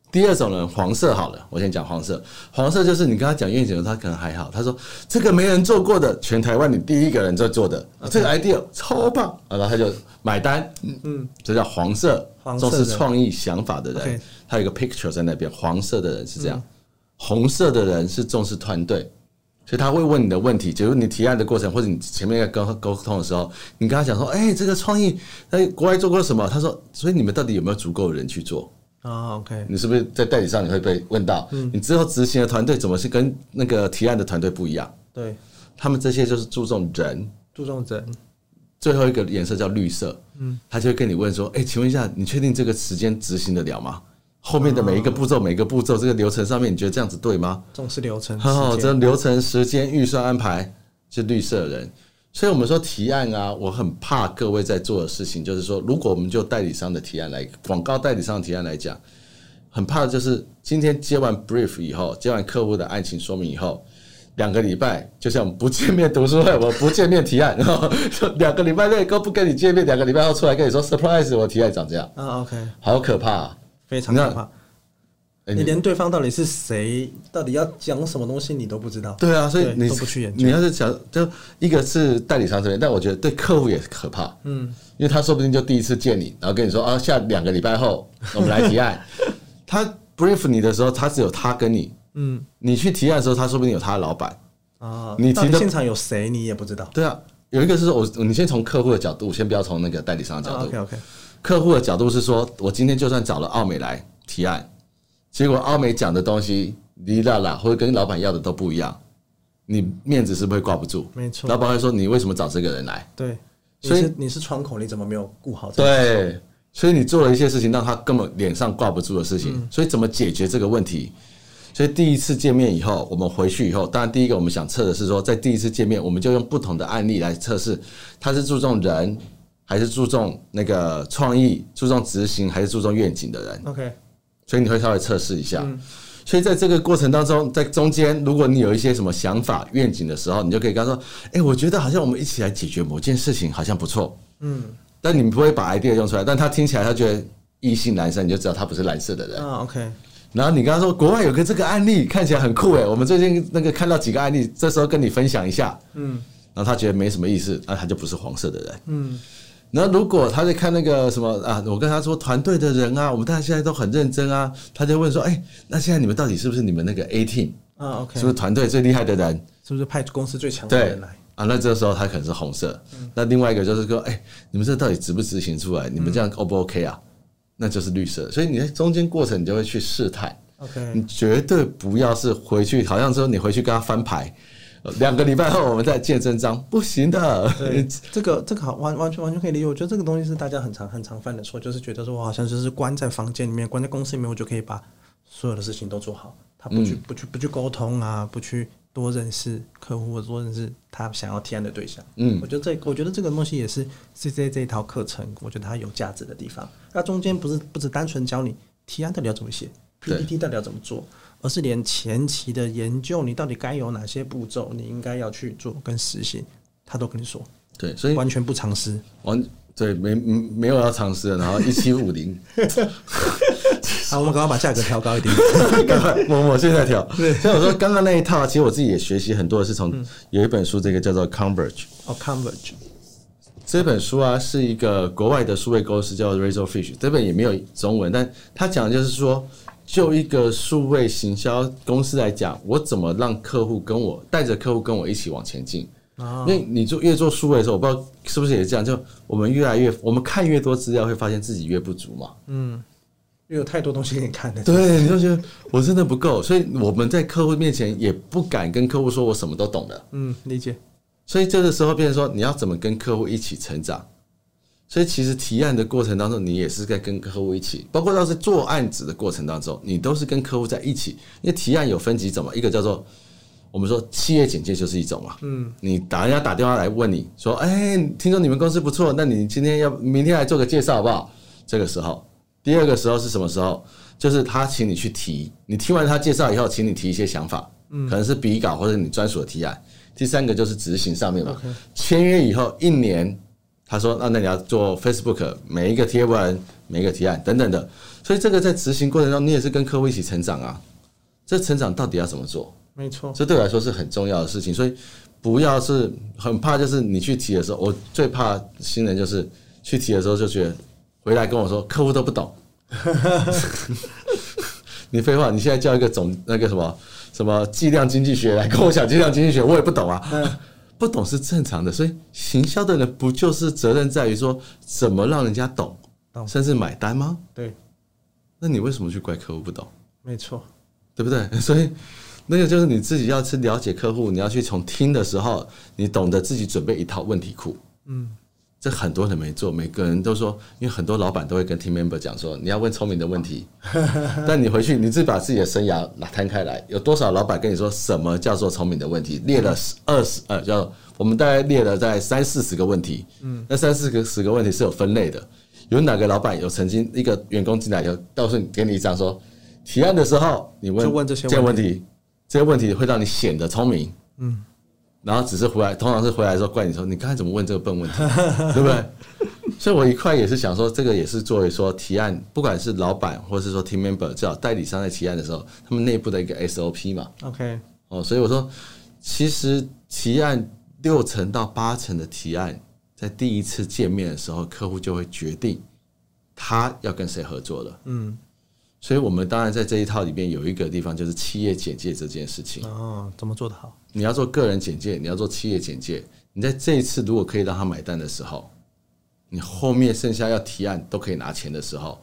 第二种人，黄色好了，我先讲黄色。黄色就是你跟他讲愿景的时候，他可能还好。他说这个没人做过的，全台湾你第一个人在做的.这个 idea 超棒，然后他就买单。嗯嗯，这叫黄色，重视创意想法的人。他有一个 picture 在那边，黄色的人是这样，红色的人是重视团队，所以他会问你的问题，就是你提案的过程，或者你前面在沟沟通的时候，你跟他讲说，哎，这个创意在国外做过什么？他说，所以你们到底有没有足够的人去做？啊，OK，你是不是在代理上你会被问到？嗯你之后执行的团队怎么是跟那个提案的团队不一样？对，他们这些就是注重人，注重人。最后一个颜色叫绿色，嗯，他就会跟你问说，哎，请问一下，你确定这个时间执行得了吗？后面的每一个步骤，每一个步骤，这个流程上面，你觉得这样子对吗？重视流程，好，这流程、时间、预算安排是绿色人。所以，我们说提案啊，我很怕各位在做的事情，就是说，如果我们就代理商的提案来，广告代理商的提案来讲，很怕的就是今天接完 brief 以后，接完客户的案情说明以后，两个礼拜，就像不见面读书会，我不见面提案，然 后两个礼拜内都不跟你见面，两个礼拜后出来跟你说 surprise，我提案长这样。啊，OK，好可怕啊，非常可怕。你连对方到底是谁，到底要讲什么东西，你都不知道。对啊，所以你都不去研究。你要是讲，就一个是代理商这边，但我觉得对客户也可怕。嗯，因为他说不定就第一次见你，然后跟你说啊，下两个礼拜后 我们来提案。他 brief 你的时候，他只有他跟你。嗯，你去提案的时候，他说不定有他的老板啊。你提的现场有谁，你也不知道。对啊，有一个是说我，你先从客户的角度，先不要从那个代理商的角度。OK OK。客户的角度是说，我今天就算找了奥美来提案。结果阿美讲的东西，哩啦啦，或者跟老板要的都不一样，你面子是不是会挂不住？没错，老板会说你为什么找这个人来？对，所以你是窗口，你怎么没有顾好？对，所以你做了一些事情，让他根本脸上挂不住的事情。所以怎么解决这个问题？所以第一次见面以后，我们回去以后，当然第一个我们想测的是说，在第一次见面，我们就用不同的案例来测试，他是注重人，还是注重那个创意，注重执行，还是注重愿景的人？OK。所以你会稍微测试一下，所以在这个过程当中，在中间，如果你有一些什么想法、愿景的时候，你就可以跟他说：“哎，我觉得好像我们一起来解决某件事情，好像不错。”嗯，但你们不会把 idea 用出来，但他听起来他觉得异性男生，你就知道他不是蓝色的人啊。OK，然后你跟他说：“国外有个这个案例，看起来很酷诶，我们最近那个看到几个案例，这时候跟你分享一下。”嗯，然后他觉得没什么意思，那他就不是黄色的人。嗯。那如果他在看那个什么啊，我跟他说团队的人啊，我们大家现在都很认真啊，他就问说，哎，那现在你们到底是不是你们那个 A team 啊？OK，是不是团队最厉害的人？是不是派公司最强的人来？啊，那这个时候他可能是红色。那另外一个就是说，哎，你们这到底执不执行出来？你们这样 O 不 OK 啊？那就是绿色。所以你在中间过程，你就会去试探。OK，你绝对不要是回去，好像说你回去跟他翻牌。两个礼拜后，我们再见真章，不行的。对，这个这个好完完全完全可以理解。我觉得这个东西是大家很常很常犯的错，就是觉得说我好像就是关在房间里面，关在公司里面，我就可以把所有的事情都做好。他不去不去不去沟通啊，不去多认识客户，或者多认识他想要提案的对象。嗯，我觉得这我觉得这个东西也是 CCA 这一套课程，我觉得它有价值的地方。那中间不是不只单纯教你提案到底要怎么写，PPT 到底要怎么做。而是连前期的研究，你到底该有哪些步骤，你应该要去做跟实行，他都跟你说。对，所以完全不尝试。完对，没没有要尝试的，然后一七五零。好，我们赶快把价格调高一点。赶快，我我现在调。对，所以我说刚刚那一套，其实我自己也学习很多的是从有一本书，这个叫做 Converge。哦，Converge。这本书啊，是一个国外的数位公司叫 Razorfish，这本也没有中文，但他讲的就是说。就一个数位行销公司来讲，我怎么让客户跟我带着客户跟我一起往前进？啊，因为你做越做数位的时候，我不知道是不是也这样，就我们越来越，我们看越多资料，会发现自己越不足嘛。嗯，因为有太多东西给你看的。对，你就觉得我真的不够，所以我们在客户面前也不敢跟客户说我什么都懂的。嗯，理解。所以这个时候变成说，你要怎么跟客户一起成长？所以其实提案的过程当中，你也是在跟客户一起，包括到是做案子的过程当中，你都是跟客户在一起。因为提案有分几种嘛，一个叫做我们说企业简介就是一种嘛，嗯，你打人家打电话来问你说，哎，听说你们公司不错，那你今天要明天来做个介绍好不好？这个时候，第二个时候是什么时候？就是他请你去提，你听完他介绍以后，请你提一些想法，嗯，可能是笔稿或者你专属的提案。第三个就是执行上面嘛，签约以后一年。他说：“那那你要做 Facebook 每一个贴文、每一个提案等等的，所以这个在执行过程中，你也是跟客户一起成长啊。这成长到底要怎么做？没错，这对我来说是很重要的事情。所以不要是很怕，就是你去提的时候，我最怕新人就是去提的时候就觉得回来跟我说客户都不懂。你废话，你现在叫一个总那个什么什么计量经济学来跟我讲计量经济学，我也不懂啊。”不懂是正常的，所以行销的人不就是责任在于说怎么让人家懂，甚至买单吗？对，那你为什么去怪客户不懂？没错，对不对？所以那个就是你自己要去了解客户，你要去从听的时候，你懂得自己准备一套问题库。嗯。这很多人没做，每个人都说，因为很多老板都会跟 team member 讲说，你要问聪明的问题。但你回去，你自己把自己的生涯拿摊开来，有多少老板跟你说什么叫做聪明的问题？列了二十呃，叫我们大概列了在三四十个问题。嗯，那三四个十个问题是有分类的。有哪个老板有曾经一个员工进来有告诉你，给你一张说，提案的时候你问这些问题，这些问题会让你显得聪明。嗯，然后只是回来，通常是回来的时候怪你说，你刚才怎么问这个笨问题，对不对？所以我一块也是想说，这个也是作为说提案，不管是老板或者是说 team member，至少代理商在提案的时候，他们内部的一个 SOP 嘛。OK，哦，所以我说，其实提案六成到八成的提案，在第一次见面的时候，客户就会决定他要跟谁合作了。嗯。所以，我们当然在这一套里面有一个地方，就是企业简介这件事情。哦，怎么做得好？你要做个人简介，你要做企业简介。你在这一次如果可以让他买单的时候，你后面剩下要提案都可以拿钱的时候，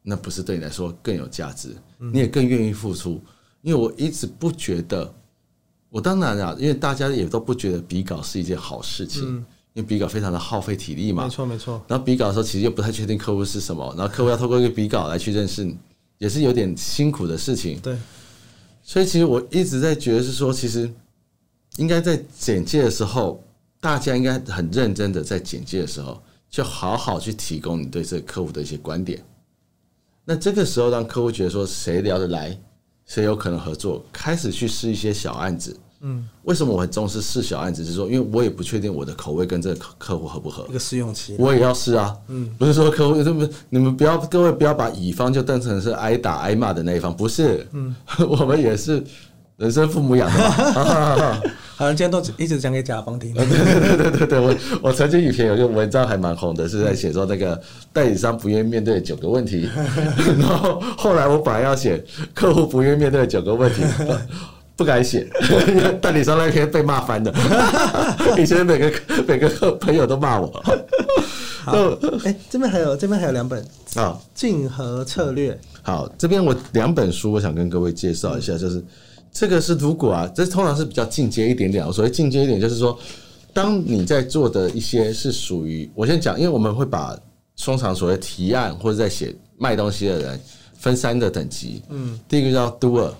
那不是对你来说更有价值？你也更愿意付出。因为我一直不觉得，我当然啊，因为大家也都不觉得比稿是一件好事情，因为比稿非常的耗费体力嘛。没错，没错。然后比稿的时候，其实又不太确定客户是什么，然后客户要透过一个比稿来去认识你。也是有点辛苦的事情，对，所以其实我一直在觉得是说，其实应该在简介的时候，大家应该很认真的在简介的时候，就好好去提供你对这个客户的一些观点。那这个时候让客户觉得说，谁聊得来，谁有可能合作，开始去试一些小案子。嗯，为什么我很重视试小案子？就是说，因为我也不确定我的口味跟这个客客户合不合。一个试用期，我也要试啊。嗯，不是说客户这么，你们不要各位不要把乙方就当成是挨打挨骂的那一方，不是。嗯，我们也是人生父母养的嘛。好像今天都一直讲给甲方听。对对对对对，我我曾经以前有一个文章还蛮红的，是在写说那个代理商不愿意面对九个问题，然后后来我本来要写客户不愿意面对九个问题。不敢写，代理商那天被骂翻了。以前每个每个朋友都骂我。好，哎、欸，这边还有这边还有两本啊，竞合策略。好，这边我两本书，我想跟各位介绍一下，就是这个是如果啊，这通常是比较进阶一点点。我所谓进阶一点，就是说，当你在做的一些是属于我先讲，因为我们会把通常所谓提案或者在写卖东西的人分三个等级。嗯，第一个叫 doer。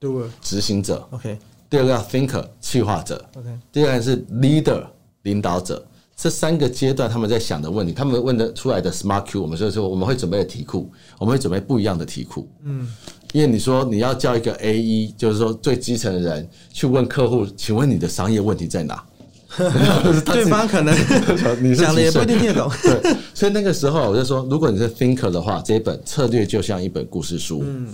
doer 执行者，OK。第二个叫 thinker 企划者，OK。第二个是 leader 领导者。这三个阶段他们在想的问题，他们问的出来的 smart Q，我们所以说我们会准备的题库，我们会准备不一样的题库。嗯，因为你说你要叫一个 AE，就是说最基层的人去问客户，请问你的商业问题在哪？对方可能 你讲的也不一定听得懂。对，所以那个时候我就说，如果你是 thinker 的话，这一本策略就像一本故事书。嗯。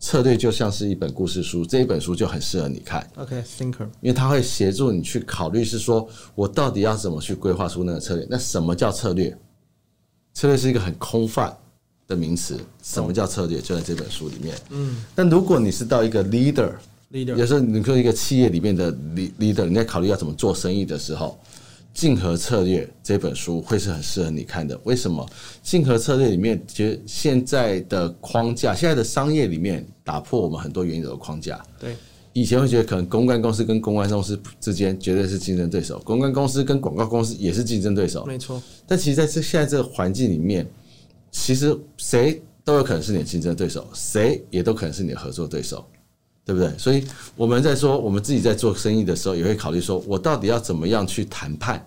策略就像是一本故事书，这一本书就很适合你看。OK，Thinker，因为它会协助你去考虑，是说我到底要怎么去规划出那个策略。那什么叫策略？策略是一个很空泛的名词。什么叫策略？就在这本书里面。嗯。但如果你是到一个 leader，leader，有时候你说一个企业里面的 leader，你在考虑要怎么做生意的时候。竞合策略这本书会是很适合你看的。为什么？竞合策略里面，其实现在的框架，现在的商业里面，打破我们很多原有的框架。对，以前会觉得可能公关公司跟公关公司之间绝对是竞争对手，公关公司跟广告公司也是竞争对手。没错。但其实在这现在这个环境里面，其实谁都有可能是你的竞争对手，谁也都可能是你的合作对手。对不对？所以我们在说，我们自己在做生意的时候，也会考虑说，我到底要怎么样去谈判，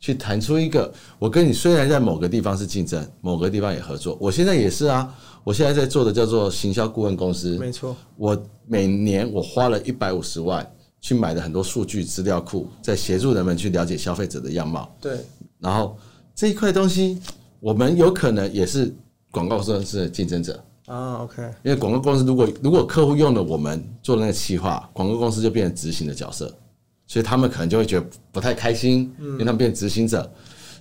去谈出一个，我跟你虽然在某个地方是竞争，某个地方也合作。我现在也是啊，我现在在做的叫做行销顾问公司，没错。我每年我花了一百五十万去买的很多数据资料库，在协助人们去了解消费者的样貌。对。然后这一块东西，我们有可能也是广告公司的竞争者。啊，OK，因为广告公司如果如果客户用了我们做的那个企划，广告公司就变成执行的角色，所以他们可能就会觉得不太开心，因为他们变执行者。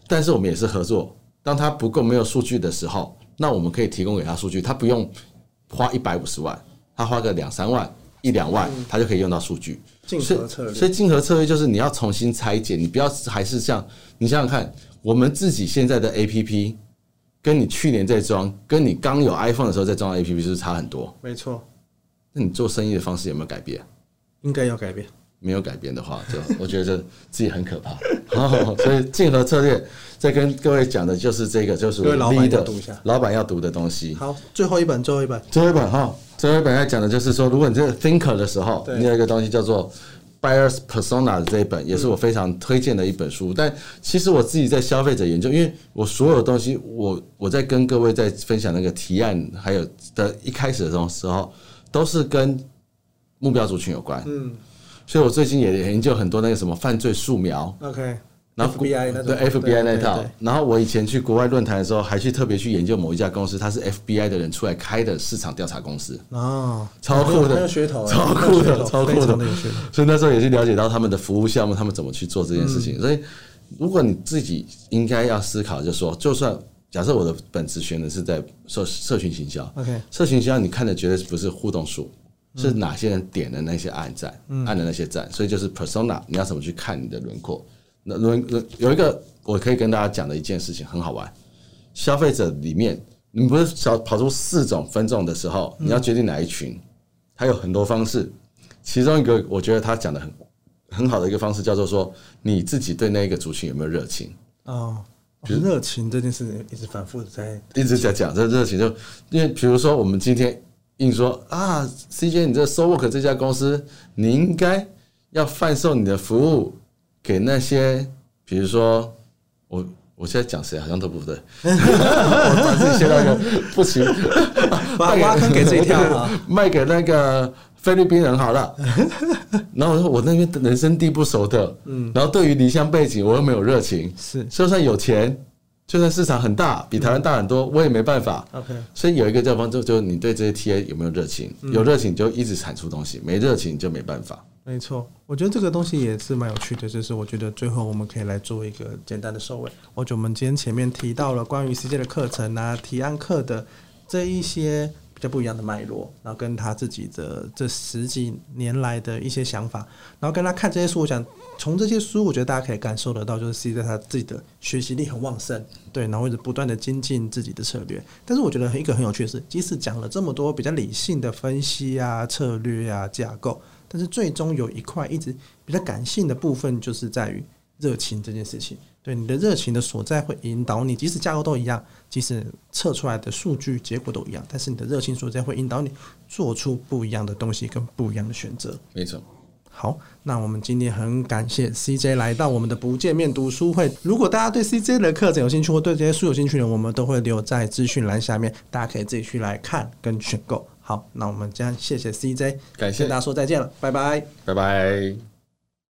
但是我们也是合作，当他不够没有数据的时候，那我们可以提供给他数据，他不用花一百五十万，他花个两三万、一两万，他就可以用到数据。竞合策略，所以竞合策略就是你要重新拆解，你不要还是像你想想看，我们自己现在的 APP。跟你去年在装，跟你刚有 iPhone 的时候在装 APP 是不是差很多？没错。那你做生意的方式有没有改变？应该要改变。没有改变的话，就我觉得自己很可怕。好所以竞合策略在跟各位讲的就是这个，就是老板要读一下，老板要读的东西。好，最后一本，最后一本，最后一本哈，最后一本要讲的就是说，如果你这个 thinker 的时候，你有一个东西叫做。Buyers Persona 的这一本也是我非常推荐的一本书，但其实我自己在消费者研究，因为我所有东西，我我在跟各位在分享那个提案，还有的一开始的时候，都是跟目标族群有关。嗯，所以我最近也研究很多那个什么犯罪素描。OK。然后 FBI 那对 FBI 那套，然后我以前去国外论坛的时候，还去特别去研究某一家公司，它是 FBI 的人出来开的市场调查公司哦，超酷的，超酷的，超酷的，所以那时候也去了解到他们的服务项目，他们怎么去做这件事情。所以如果你自己应该要思考，就是说，就算假设我的本职选的是在社社群行销，OK，社群行销你看的绝对不是互动数，是哪些人点的那些按赞，按的那些赞，所以就是 persona，你要怎么去看你的轮廓。那轮有一个我可以跟大家讲的一件事情很好玩，消费者里面，你不是小跑出四种分众的时候，你要决定哪一群，它有很多方式，其中一个我觉得他讲的很很好的一个方式叫做说，你自己对那一个族群有没有热情？哦，比如热情这件事情一直反复的在一直在讲这热情，就因为比如说我们今天硬说啊，CJ 你这 SoulWork 这家公司，你应该要贩售你的服务。给那些，比如说我，我现在讲谁好像都不对，我把自己先那个不行，把挖坑给谁跳？卖给那个菲律宾人好了。然后我说我那边人生地不熟的，嗯，然后对于离乡背景我又没有热情，是，就算有钱，就算市场很大，比台湾大很多，我也没办法。OK，所以有一个叫方就就你对这些 TA 有没有热情？有热情就一直产出东西，没热情就没办法。没错，我觉得这个东西也是蛮有趣的，就是我觉得最后我们可以来做一个简单的收尾。我觉得我们今天前面提到了关于 CJ 的课程啊、提案课的这一些比较不一样的脉络，然后跟他自己的这十几年来的一些想法，然后跟他看这些书，我想从这些书，我觉得大家可以感受得到，就是 CJ 他自己的学习力很旺盛，对，然后一直不断的精进自己的策略。但是我觉得一个很有趣的是，即使讲了这么多比较理性的分析啊、策略啊、架构。但是最终有一块一直比较感性的部分，就是在于热情这件事情。对，你的热情的所在会引导你，即使架构都一样，即使测出来的数据结果都一样，但是你的热情所在会引导你做出不一样的东西跟不一样的选择。没错。好，那我们今天很感谢 CJ 来到我们的不见面读书会。如果大家对 CJ 的课程有兴趣或对这些书有兴趣的，我们都会留在资讯栏下面，大家可以自己去来看跟选购。好，那我们将谢谢 CJ，感谢大家说再见了，拜拜，拜拜。